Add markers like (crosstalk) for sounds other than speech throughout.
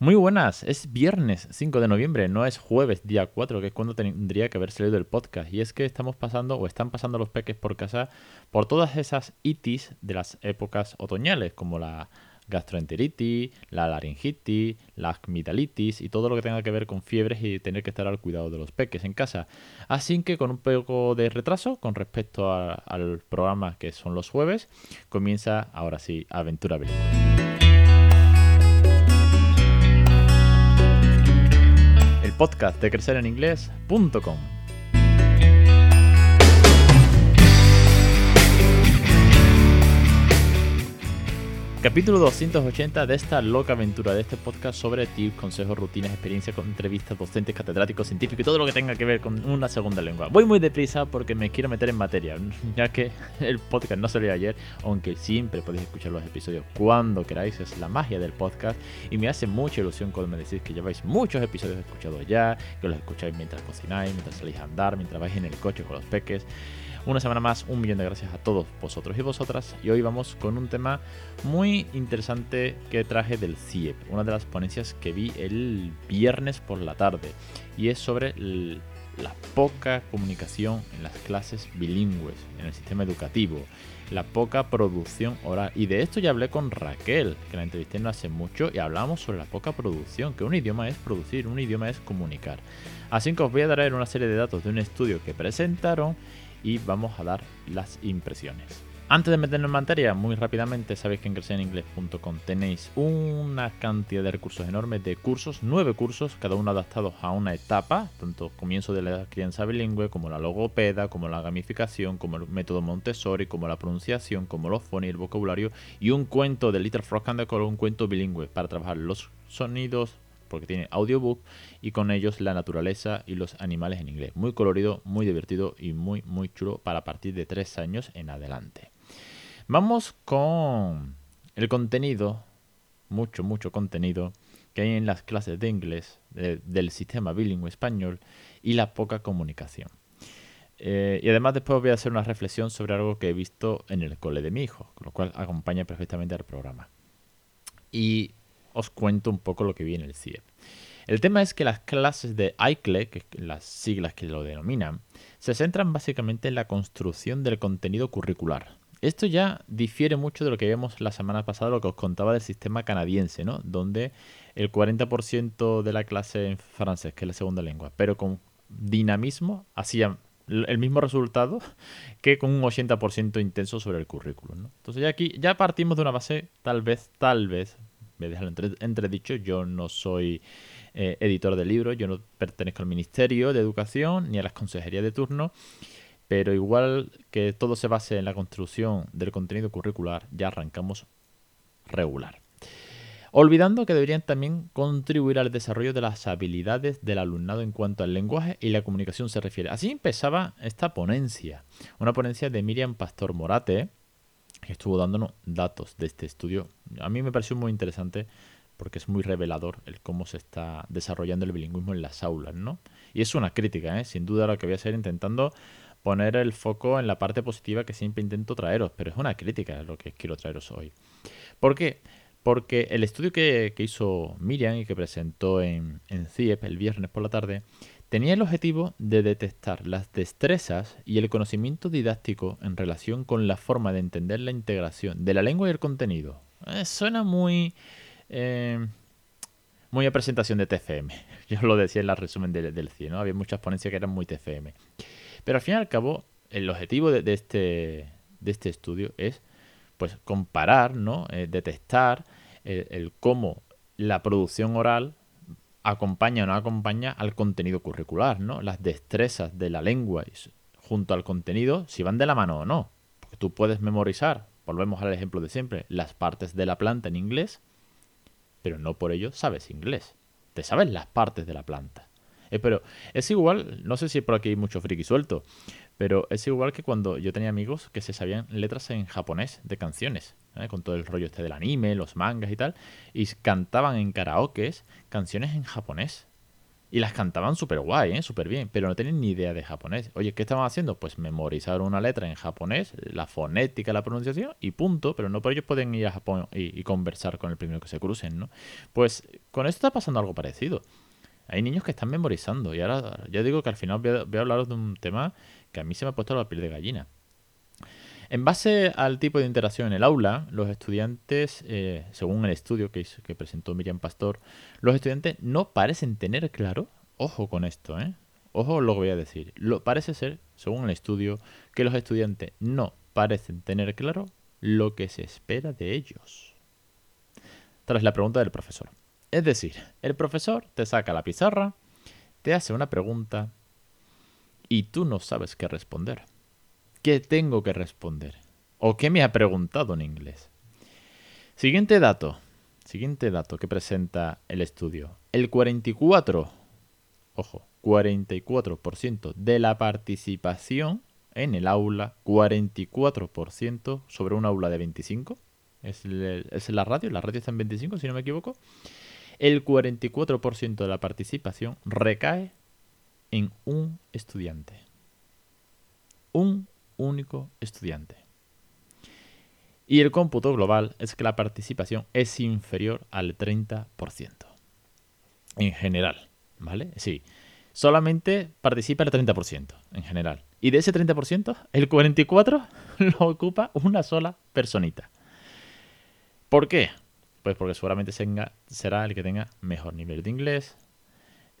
Muy buenas, es viernes 5 de noviembre, no es jueves día 4, que es cuando tendría que haber salido el podcast. Y es que estamos pasando o están pasando los peques por casa por todas esas itis de las épocas otoñales, como la gastroenteritis, la laringitis, la amigdalitis y todo lo que tenga que ver con fiebres y tener que estar al cuidado de los peques en casa. Así que con un poco de retraso con respecto al programa que son los jueves, comienza ahora sí Aventura Bilingüe. Podcast de crecereninglés.com. Capítulo 280 de esta loca aventura de este podcast sobre tips, consejos, rutinas, experiencias, entrevistas, docentes, catedráticos, científicos y todo lo que tenga que ver con una segunda lengua. Voy muy deprisa porque me quiero meter en materia, (laughs) ya que el podcast no salió ayer, aunque siempre podéis escuchar los episodios cuando queráis, es la magia del podcast y me hace mucha ilusión cuando me decís que lleváis muchos episodios escuchados ya, que los escucháis mientras cocináis, mientras salís a andar, mientras vais en el coche con los peques. Una semana más, un millón de gracias a todos vosotros y vosotras. Y hoy vamos con un tema muy interesante que traje del CIEP, una de las ponencias que vi el viernes por la tarde. Y es sobre la poca comunicación en las clases bilingües, en el sistema educativo, la poca producción oral. Y de esto ya hablé con Raquel, que la entrevisté no hace mucho, y hablamos sobre la poca producción, que un idioma es producir, un idioma es comunicar. Así que os voy a traer una serie de datos de un estudio que presentaron y vamos a dar las impresiones. Antes de meternos en materia, muy rápidamente, sabéis que en crecereningles.com tenéis una cantidad de recursos enormes de cursos, nueve cursos, cada uno adaptados a una etapa, tanto comienzo de la crianza bilingüe, como la logopeda, como la gamificación, como el método Montessori, como la pronunciación, como los fones y el vocabulario, y un cuento de Little Frog and the Color, un cuento bilingüe para trabajar los sonidos, porque tiene audiobook y con ellos la naturaleza y los animales en inglés. Muy colorido, muy divertido y muy, muy chulo para partir de tres años en adelante. Vamos con el contenido, mucho, mucho contenido que hay en las clases de inglés del sistema bilingüe español y la poca comunicación. Eh, y además después voy a hacer una reflexión sobre algo que he visto en el cole de mi hijo, con lo cual acompaña perfectamente al programa. Y os cuento un poco lo que vi en el CIEP. El tema es que las clases de ICLE, que las siglas que lo denominan, se centran básicamente en la construcción del contenido curricular. Esto ya difiere mucho de lo que vimos la semana pasada, lo que os contaba del sistema canadiense, ¿no? Donde el 40% de la clase en francés, que es la segunda lengua, pero con dinamismo, hacía el mismo resultado (laughs) que con un 80% intenso sobre el currículum. Entonces ya aquí ya partimos de una base tal vez, tal vez me deja entre, entredicho, yo no soy eh, editor de libros, yo no pertenezco al Ministerio de Educación ni a las consejerías de turno, pero igual que todo se base en la construcción del contenido curricular, ya arrancamos regular. Olvidando que deberían también contribuir al desarrollo de las habilidades del alumnado en cuanto al lenguaje y la comunicación se refiere. Así empezaba esta ponencia, una ponencia de Miriam Pastor Morate, que estuvo dándonos datos de este estudio. A mí me pareció muy interesante porque es muy revelador el cómo se está desarrollando el bilingüismo en las aulas, ¿no? Y es una crítica, ¿eh? sin duda lo que voy a hacer intentando poner el foco en la parte positiva que siempre intento traeros, pero es una crítica lo que quiero traeros hoy. ¿Por qué? Porque el estudio que, hizo Miriam y que presentó en, en CIEP el viernes por la tarde tenía el objetivo de detectar las destrezas y el conocimiento didáctico en relación con la forma de entender la integración de la lengua y el contenido. Eh, suena muy... Eh, muy a presentación de TFM. (laughs) Yo lo decía en la resumen del, del CIE. Había muchas ponencias que eran muy TFM. Pero al fin y al cabo, el objetivo de, este, de este estudio es pues comparar, ¿no? Eh, detectar el, cómo la producción oral acompaña o no acompaña al contenido curricular, ¿no? Las destrezas de la lengua junto al contenido, si van de la mano o no. Porque tú puedes memorizar, volvemos al ejemplo de siempre, las partes de la planta en inglés, pero no por ello sabes inglés. Te sabes las partes de la planta. Eh, pero es igual, no sé si por aquí hay mucho friki suelto, pero es igual que cuando yo tenía amigos que se sabían letras en japonés de canciones, ¿eh? con todo el rollo este del anime, los mangas y tal, y cantaban en karaokes canciones en japonés. Y las cantaban súper guay, ¿eh? súper bien, pero no tenían ni idea de japonés. Oye, ¿qué estaban haciendo? Pues memorizar una letra en japonés, la fonética, la pronunciación y punto, pero no por ellos pueden ir a Japón y, conversar con el primero que se crucen, ¿no? Pues con esto está pasando algo parecido. Hay niños que están memorizando y ahora ya digo que al final voy voy a hablaros de un tema a mí se me ha puesto la piel de gallina. En base al tipo de interacción en el aula, los estudiantes, eh, según el estudio que, que presentó Miriam Pastor, los estudiantes no parecen tener claro, ojo con esto, ¿eh? ojo lo que voy a decir, lo, parece ser, según el estudio, que los estudiantes no parecen tener claro lo que se espera de ellos. Tras la pregunta del profesor. Es decir, el profesor te saca la pizarra, te hace una pregunta y tú no sabes qué responder. ¿Qué tengo que responder? ¿O qué me ha preguntado en inglés? Siguiente dato. Siguiente dato que presenta el estudio. El 44, ojo, 44% de la participación en el aula, 44% sobre un aula de 25. Es, la radio, la radio está en 25 si no me equivoco. El 44% de la participación recae en un estudiante. Un único estudiante. Y el cómputo global es que la participación es inferior al 30%. En general, ¿vale? Sí. Solamente participa el 30% en general. Y de ese 30%, el 44% (laughs) lo ocupa una sola personita. ¿Por qué? Pues porque seguramente será el que tenga mejor nivel de inglés,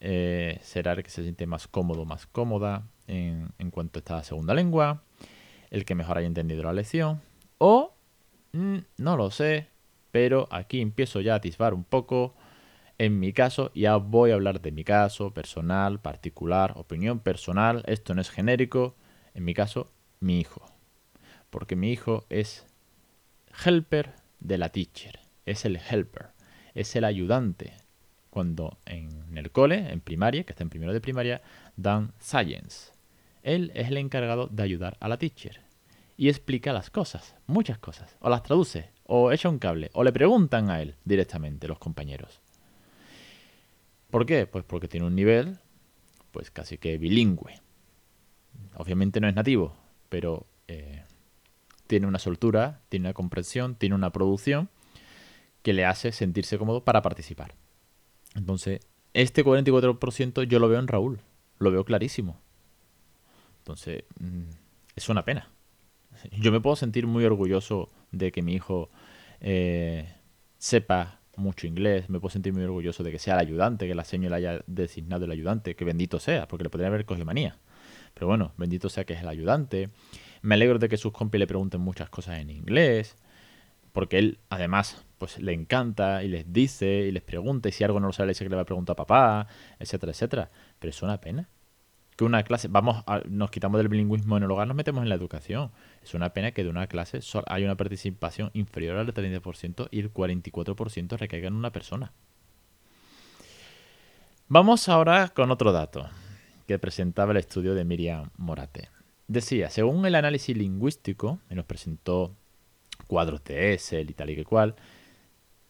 eh, será el que se siente más cómodo, más cómoda en, cuanto a esta segunda lengua, el que mejor haya entendido la lección, o mm, no lo sé, pero aquí empiezo ya a atisbar un poco. En mi caso, ya voy a hablar de mi caso, personal, particular, opinión personal, esto no es genérico, en mi caso, mi hijo. Porque mi hijo es helper de la teacher, es el helper, es el ayudante. Cuando en el cole, en primaria, que está en primero de primaria, dan science. Él es el encargado de ayudar a la teacher. Y explica las cosas, muchas cosas. O las traduce, o echa un cable, o le preguntan a él directamente los compañeros. ¿Por qué? Pues porque tiene un nivel, pues casi que bilingüe. Obviamente no es nativo, pero eh, tiene una soltura, tiene una comprensión, tiene una producción que le hace sentirse cómodo para participar. Entonces, este 44% yo lo veo en Raúl, lo veo clarísimo. Entonces, mm, es una pena. Yo me puedo sentir muy orgulloso de que mi hijo eh, sepa mucho inglés, me puedo sentir muy orgulloso de que sea el ayudante, que la señora haya designado el ayudante, que bendito sea, porque le podría haber cogido manía. Pero bueno, bendito sea que es el ayudante. Me alegro de que sus compis le pregunten muchas cosas en inglés, porque él además pues le encanta y les dice y les pregunta y si algo no lo sabe le dice que le va a preguntar a papá, etcétera, etcétera. Pero es una pena que una clase, vamos, nos quitamos del bilingüismo en el hogar, nos metemos en la educación. Es una pena que de una clase hay una participación inferior al 30% y el 44% recaiga en una persona. Vamos ahora con otro dato que presentaba el estudio de Miriam Morate. Decía, según el análisis lingüístico, y nos presentó cuadros de Excel y tal y que cual,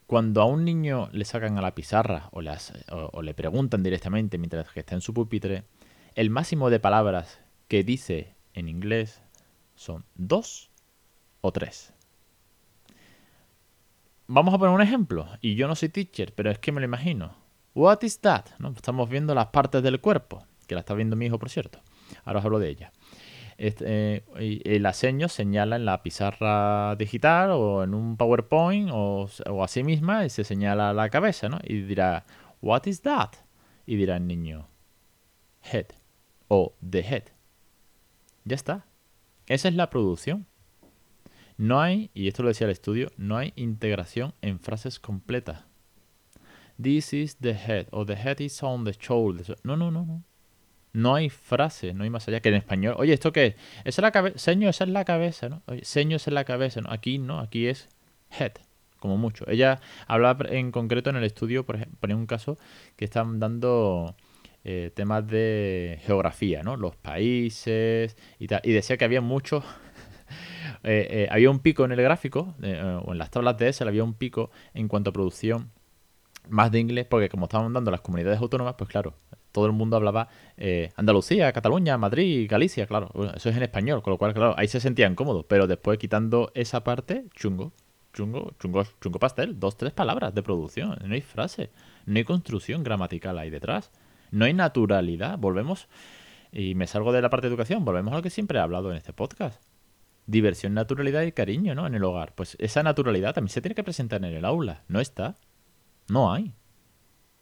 cuando a un niño le sacan a la pizarra o, o le preguntan directamente mientras que está en su pupitre, el máximo de palabras que dice en inglés son dos o tres. Vamos a poner un ejemplo. Y yo no soy teacher, pero es que me lo imagino. What is that? ¿No? Estamos viendo las partes del cuerpo, que la está viendo mi hijo, por cierto. Ahora os hablo de ella. Este, eh, el seño señala en la pizarra digital o en un PowerPoint o, o así misma y se señala la cabeza, ¿no? Y dirá, What is that? Y dirá el niño, Head o The Head. Ya está. Esa es la producción. No hay, y esto lo decía el estudio, no hay integración en frases completas. This is the head o the head is on the shoulders. No, no, no, no. No hay frase, no hay más allá que en español. Oye, ¿esto qué es? Esa es la cabeza. Seño, esa es la cabeza, ¿no? Oye, seño, es la cabeza, ¿no? Aquí no, aquí es head, como mucho. Ella hablaba en concreto en el estudio, por ejemplo, ponía un caso que están dando eh, temas de geografía, ¿no? Los países y tal. Y decía que había muchos... (laughs) Eh, eh, había un pico en el gráfico, o en las tablas de Excel había un pico en cuanto a producción más de inglés, porque como estaban dando las comunidades autónomas, pues claro, todo el mundo hablaba eh, Andalucía, Cataluña, Madrid, Galicia, claro. eso es en español, con lo cual, claro, ahí se sentían cómodos. Pero después, quitando esa parte, chungo, chungo, chungo, chungo pastel. Dos, tres palabras de producción. No hay frase, no hay construcción gramatical ahí detrás. No hay naturalidad. Volvemos, y me salgo de la parte de educación, volvemos a lo que siempre he hablado en este podcast. Diversión, naturalidad y cariño, ¿no? En el hogar. Pues esa naturalidad también se tiene que presentar en el aula. No está. No hay.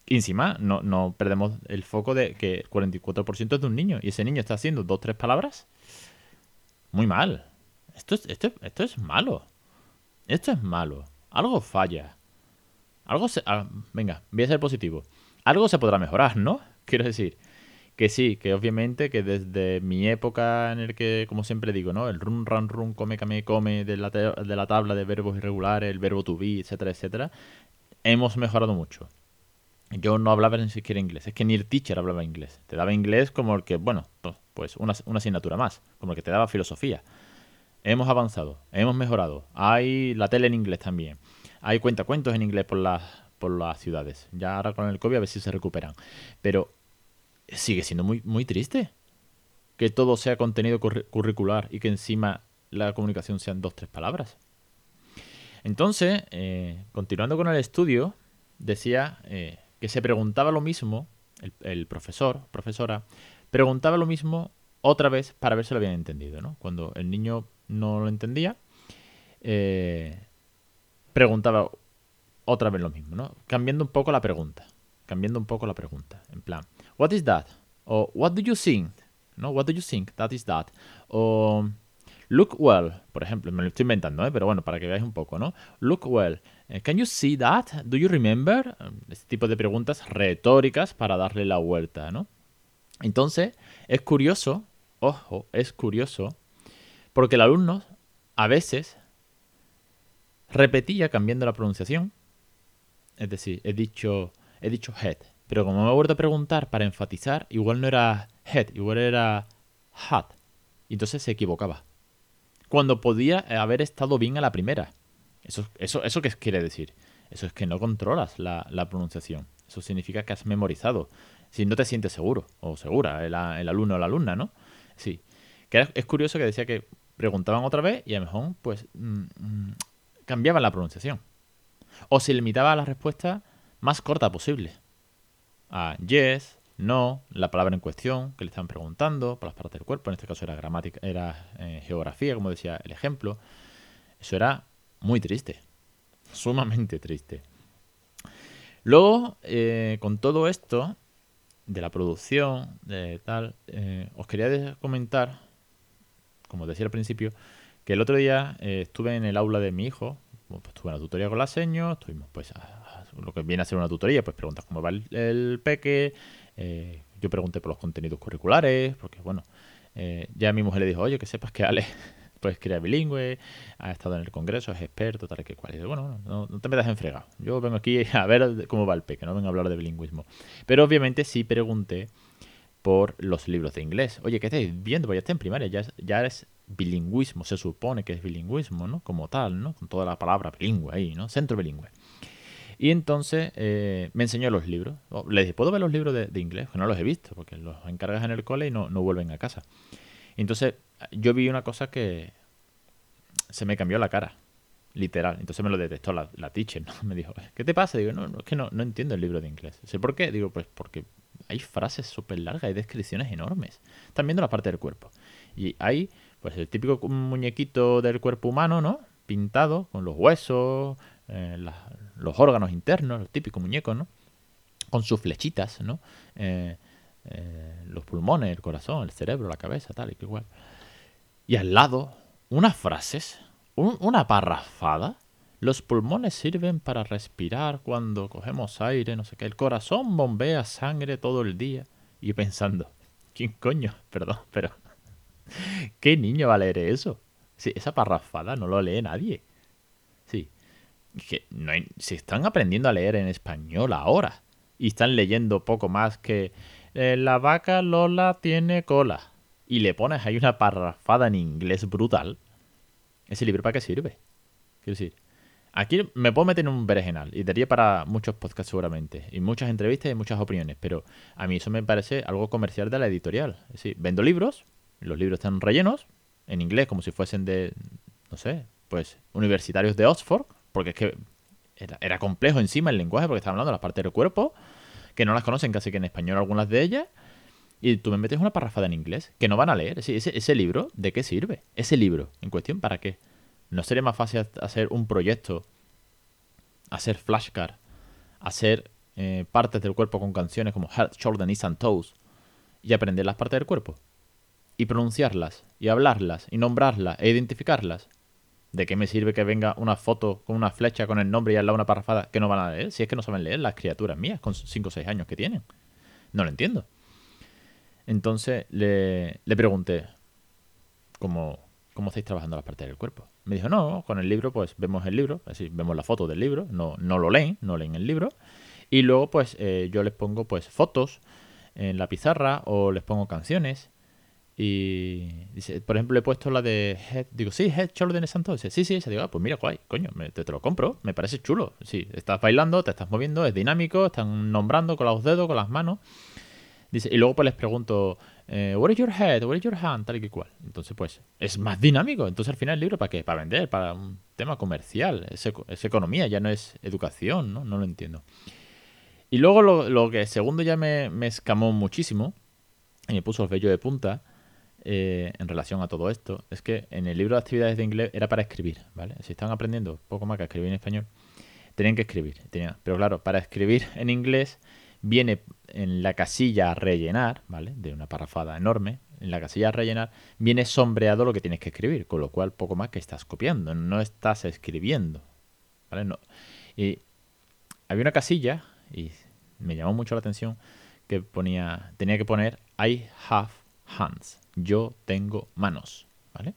Y encima no, no perdemos el foco de que el 44% es de un niño y ese niño está haciendo dos tres palabras. Muy mal. Esto es, esto, esto es malo. Esto es malo. Algo falla. Algo se... Ah, venga, voy a ser positivo. Algo se podrá mejorar, ¿no? (laughs) Quiero decir que sí, que obviamente que desde mi época en el que, como siempre digo, ¿no? El run, run, run, come, come, come de la, de la tabla de verbos irregulares, el verbo to be, etcétera, etcétera, hemos mejorado mucho. Yo no hablaba ni siquiera inglés, es que ni el teacher hablaba inglés. Te daba inglés como el que, bueno, pues una, una asignatura más, como el que te daba filosofía. Hemos avanzado, hemos mejorado. Hay la tele en inglés también. Hay cuentacuentos en inglés por las, por las ciudades. Ya ahora con el COVID a ver si se recuperan. Pero sigue siendo muy, muy triste que todo sea contenido curricular y que encima la comunicación sean dos, tres palabras. Entonces, eh, continuando con el estudio, decía eh, se preguntaba lo mismo, el, profesor, profesora, preguntaba lo mismo otra vez para ver si lo habían entendido, ¿no? Cuando el niño no lo entendía, eh, preguntaba otra vez lo mismo, ¿no? Cambiando un poco la pregunta, cambiando un poco la pregunta, en plan, what is that? O what do you think? ¿No? What do you think? That is that. O Look well, por ejemplo, me lo estoy inventando, ¿eh? pero bueno, para que veáis un poco, ¿no? Look well. Eh, can you see that? Do you remember? Este tipo de preguntas retóricas para darle la vuelta, ¿no? Entonces, es curioso, ojo, es curioso, porque el alumno a veces repetía cambiando la pronunciación. Es decir, he dicho, he dicho head, pero como me he vuelto a preguntar para enfatizar, igual no era head, igual era hat. Entonces se equivocaba cuando podía haber estado bien a la primera. ¿Eso, eso, eso qué quiere decir? Eso es que no controlas la, pronunciación. Eso significa que has memorizado. Si no te sientes seguro o segura, el, alumno o la alumna, ¿no? Sí. Que es curioso que decía que preguntaban otra vez y a lo mejor pues mm, mm, cambiaban la pronunciación. O se limitaba a la respuesta más corta posible. A yes, no, la palabra en cuestión que le estaban preguntando, por las partes del cuerpo, en este caso era gramática, era eh, geografía, como decía el ejemplo. Eso era muy triste, sumamente triste. Luego, eh, con todo esto de la producción, de tal, eh, os quería comentar, como decía al principio, que el otro día estuve en el aula de mi hijo, pues, estuve en la tutoría con la seño, estuvimos pues lo que viene a ser una tutoría, pues preguntas cómo va el peque, eh, yo pregunté por los contenidos curriculares, porque bueno, eh, ya mi mujer le dijo, oye, que sepas que Ale (laughs) pues crea bilingüe, ha estado en el congreso, es experto, tal que cual. Bueno, no, te metas en fregado. Yo vengo aquí (laughs) a ver cómo va el peque, no vengo a hablar de bilingüismo. Pero obviamente sí pregunté por los libros de inglés. Oye, ¿qué estáis viendo? Pues ya está en primaria, ya, ya es bilingüismo, se supone que es bilingüismo, ¿no? Como tal, ¿no? Con toda la palabra bilingüe ahí, ¿no? Centro bilingüe. Y entonces eh, me enseñó los libros. Oh, le dije, ¿puedo ver los libros de, inglés? Que no los he visto, porque los encargas en el cole y no, no vuelven a casa. entonces yo vi una cosa que se me cambió la cara, literal. Entonces me lo detectó la, la teacher, ¿no? (laughs) Me dijo, ¿qué te pasa? Digo, no, no es que no, no entiendo el libro de inglés. ¿Sé por qué? Digo, pues porque hay frases súper largas, hay descripciones enormes. Están viendo la parte del cuerpo. Y hay, pues, el típico muñequito del cuerpo humano, ¿no? Pintado, con los huesos, eh, los órganos internos, los típicos muñecos, ¿no? Con sus flechitas, ¿no? Eh, eh, los pulmones, el corazón, el cerebro, la cabeza, tal y que igual. Y al lado, unas frases, una parrafada. Los pulmones sirven para respirar cuando cogemos aire, no sé qué. El corazón bombea sangre todo el día. Y pensando, ¿quién coño? (laughs) Perdón, pero... (laughs) ¿Qué niño va a leer eso? Sí, esa parrafada no lo lee nadie que no se están aprendiendo a leer en español ahora y están leyendo poco más que eh, la vaca Lola tiene cola y le pones ahí una parrafada en inglés brutal. ¿Ese libro para qué sirve? Quiero decir, Aquí me puedo meter en un berenjenal y daría para muchos podcasts seguramente, y muchas entrevistas y muchas opiniones, pero a mí eso me parece algo comercial de la editorial. Es decir, vendo libros, los libros están rellenos, en inglés, como si fuesen de, no sé, pues universitarios de Oxford, porque es que era, complejo encima el lenguaje, porque estaban hablando de las partes del cuerpo, que no las conocen casi que en español algunas de ellas, y tú me metes una parrafada en inglés, que no van a leer. Ese, libro, ¿de qué sirve? Ese libro, en cuestión, ¿para qué? ¿No sería más fácil hacer un proyecto, hacer flashcard, hacer eh, partes del cuerpo con canciones como Head, Shoulder, Knees and Toes y aprender las partes del cuerpo? Y pronunciarlas, y hablarlas, y nombrarlas, e identificarlas. ¿De qué me sirve que venga una foto con una flecha con el nombre y al lado una parrafada que no van a leer? Si es que no saben leer las criaturas mías con 5 o 6 años que tienen. No lo entiendo. Entonces le, le pregunté, ¿cómo, ¿cómo estáis trabajando las partes del cuerpo? Me dijo, no, con el libro pues vemos el libro, así vemos la foto del libro, no, no lo leen, no leen el libro. Y luego pues eh, yo les pongo pues fotos en la pizarra o les pongo canciones. Y dice, por ejemplo, he puesto la de Head. Digo, sí, Head Shoulder de Santo. Dice, sí, sí, se digo, ah, pues mira, guay, coño, te, te, lo compro, me parece chulo. Sí, estás bailando, te estás moviendo, es dinámico, están nombrando con los dedos, con las manos. Dice, y luego pues les pregunto, eh, is your head, what is your hand, tal y cual. Entonces pues es más dinámico. Entonces al final el libro para qué? Para vender, para un tema comercial. Es, economía, ya no es educación, ¿no? No lo entiendo. Y luego lo, que segundo ya me, escamó muchísimo y me puso el vello de punta eh, en relación a todo esto es que en el libro de actividades de inglés era para escribir, ¿vale? Si están aprendiendo poco más que escribir en español, tenían que escribir. Pero claro, para escribir en inglés viene en la casilla a rellenar, ¿vale? De una parrafada enorme, en la casilla a rellenar, viene sombreado lo que tienes que escribir, con lo cual poco más que estás copiando, no estás escribiendo, ¿vale? Y había una casilla, y me llamó mucho la atención, que ponía, tenía que poner I have hands, yo tengo manos, ¿vale?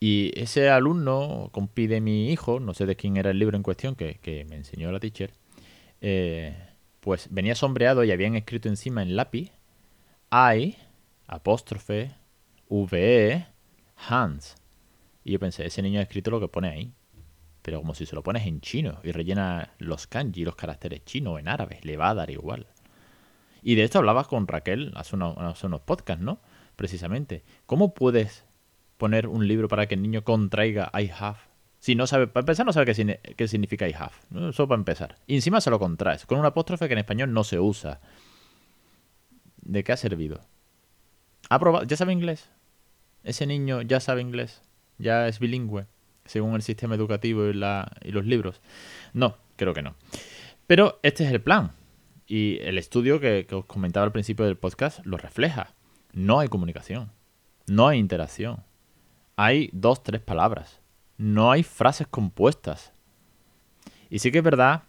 Y ese alumno, compide mi hijo, no sé de quién era el libro en cuestión que, que me enseñó la teacher, eh, pues venía sombreado y habían escrito encima en lápiz I, apóstrofe, VE, Hans. Y yo pensé, ese niño ha escrito lo que pone ahí. Pero como si se lo pones en chino y rellena los kanji, los caracteres chinos en árabe, le va a dar igual. Y de esto hablabas con Raquel hace unos, podcasts, ¿no? Precisamente. ¿Cómo puedes poner un libro para que el niño contraiga I have si no sabe, para empezar, no sabe qué, significa I have. Eso para empezar. Y encima se lo contraes, con un apóstrofe que en español no se usa. ¿De qué ha servido? ¿Ha probado? ¿Ya sabe inglés? ¿Ese niño ya sabe inglés? ¿Ya es bilingüe? Según el sistema educativo y, la, y los libros. No, creo que no. Pero este es el plan. Y el estudio que, que os comentaba al principio del podcast lo refleja. No hay comunicación. No hay interacción. Hay dos, tres palabras no hay frases compuestas. Y sí que es verdad,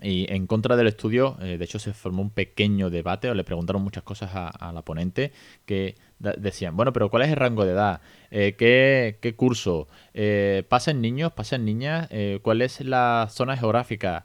y en contra del estudio, eh, de hecho se formó un pequeño debate, o le preguntaron muchas cosas a, la ponente, que decían, bueno, pero ¿cuál es el rango de edad? Eh, ¿qué, curso? Eh, ¿Pasan niños? ¿Pasan niñas? ¿Cuál es la zona geográfica?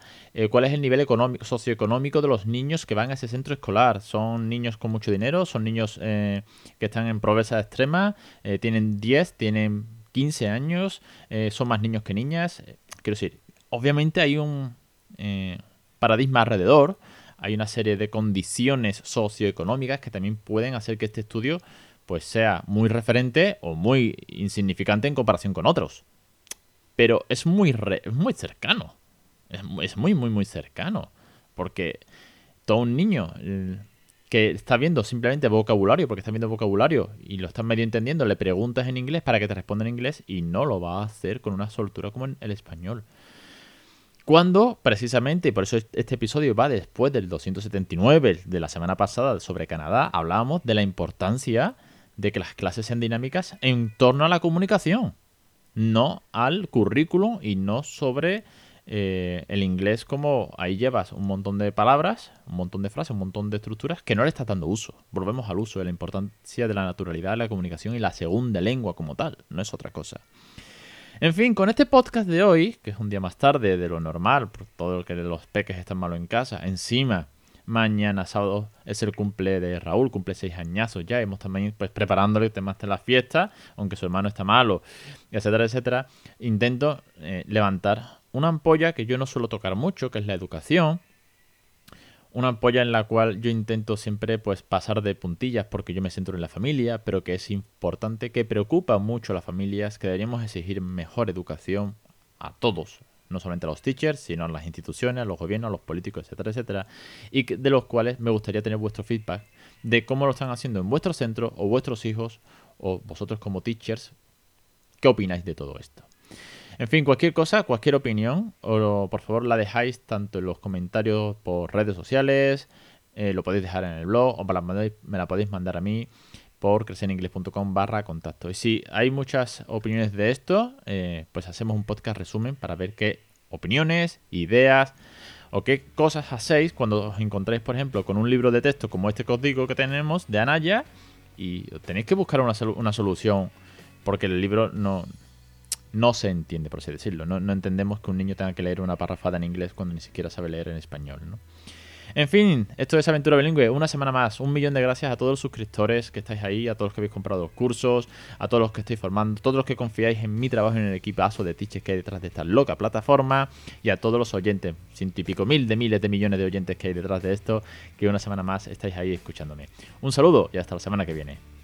¿Cuál es el nivel económico, socioeconómico de los niños que van a ese centro escolar? ¿Son niños con mucho dinero? ¿Son niños que están en pobreza extrema? ¿Tienen 10? ¿Tienen 15 años, eh, son más niños que niñas. Eh, quiero decir, obviamente hay un eh, paradigma alrededor, hay una serie de condiciones socioeconómicas que también pueden hacer que este estudio pues sea muy referente o muy insignificante en comparación con otros. Pero es muy, muy cercano. Es, es, muy, muy, muy cercano. Porque todo un niño que está viendo simplemente vocabulario, porque está viendo vocabulario y lo estás medio entendiendo, le preguntas en inglés para que te responda en inglés y no lo va a hacer con una soltura como en el español. Cuando, precisamente, y por eso este episodio va después del 279 de la semana pasada sobre Canadá, hablábamos de la importancia de que las clases sean dinámicas en torno a la comunicación, no al currículum y no sobre eh, el inglés como ahí llevas un montón de palabras, un montón de frases, un montón de estructuras que no le estás dando uso. Volvemos al uso de la importancia de la naturalidad de la comunicación y la segunda lengua como tal, no es otra cosa. En fin, con este podcast de hoy, que es un día más tarde de lo normal, por todo lo que los peques están malo en casa, encima Mañana sábado es el cumple de Raúl, cumple seis añazos ya. Hemos también pues preparándole temas de la fiesta, aunque su hermano está malo, etcétera, etcétera. Intento eh, levantar una ampolla que yo no suelo tocar mucho, que es la educación una ampolla en la cual yo intento siempre pues pasar de puntillas porque yo me centro en la familia, pero que es importante, que preocupa mucho a las familias, que deberíamos exigir mejor educación a todos, no solamente a los teachers, sino a las instituciones, a los gobiernos, a los políticos, etcétera, etcétera, y de los cuales me gustaría tener vuestro feedback de cómo lo están haciendo en vuestro centro o vuestros hijos o vosotros como teachers, ¿qué opináis de todo esto? En fin, cualquier cosa, cualquier opinión, o por favor la dejáis tanto en los comentarios por redes sociales, eh, lo podéis dejar en el blog o me la, podéis mandar a mí por crecereningles.com barra contacto. Y si hay muchas opiniones de esto, eh, pues hacemos un podcast resumen para ver qué opiniones, ideas o qué cosas hacéis cuando os encontráis, por ejemplo, con un libro de texto como este que os digo que tenemos de Anaya y tenéis que buscar una solución porque el libro no, no se entiende, por así decirlo. No, entendemos que un niño tenga que leer una parrafada en inglés cuando ni siquiera sabe leer en español, ¿no? En fin, esto es Aventura Bilingüe, una semana más. Un millón de gracias a todos los suscriptores que estáis ahí, a todos los que habéis comprado los cursos, a todos los que estáis formando, a todos los que confiáis en mi trabajo en el equipazo de teachers que hay detrás de esta loca plataforma y a todos los oyentes, sin típico mil de miles de millones de oyentes que hay detrás de esto, que una semana más estáis ahí escuchándome. Un saludo y hasta la semana que viene.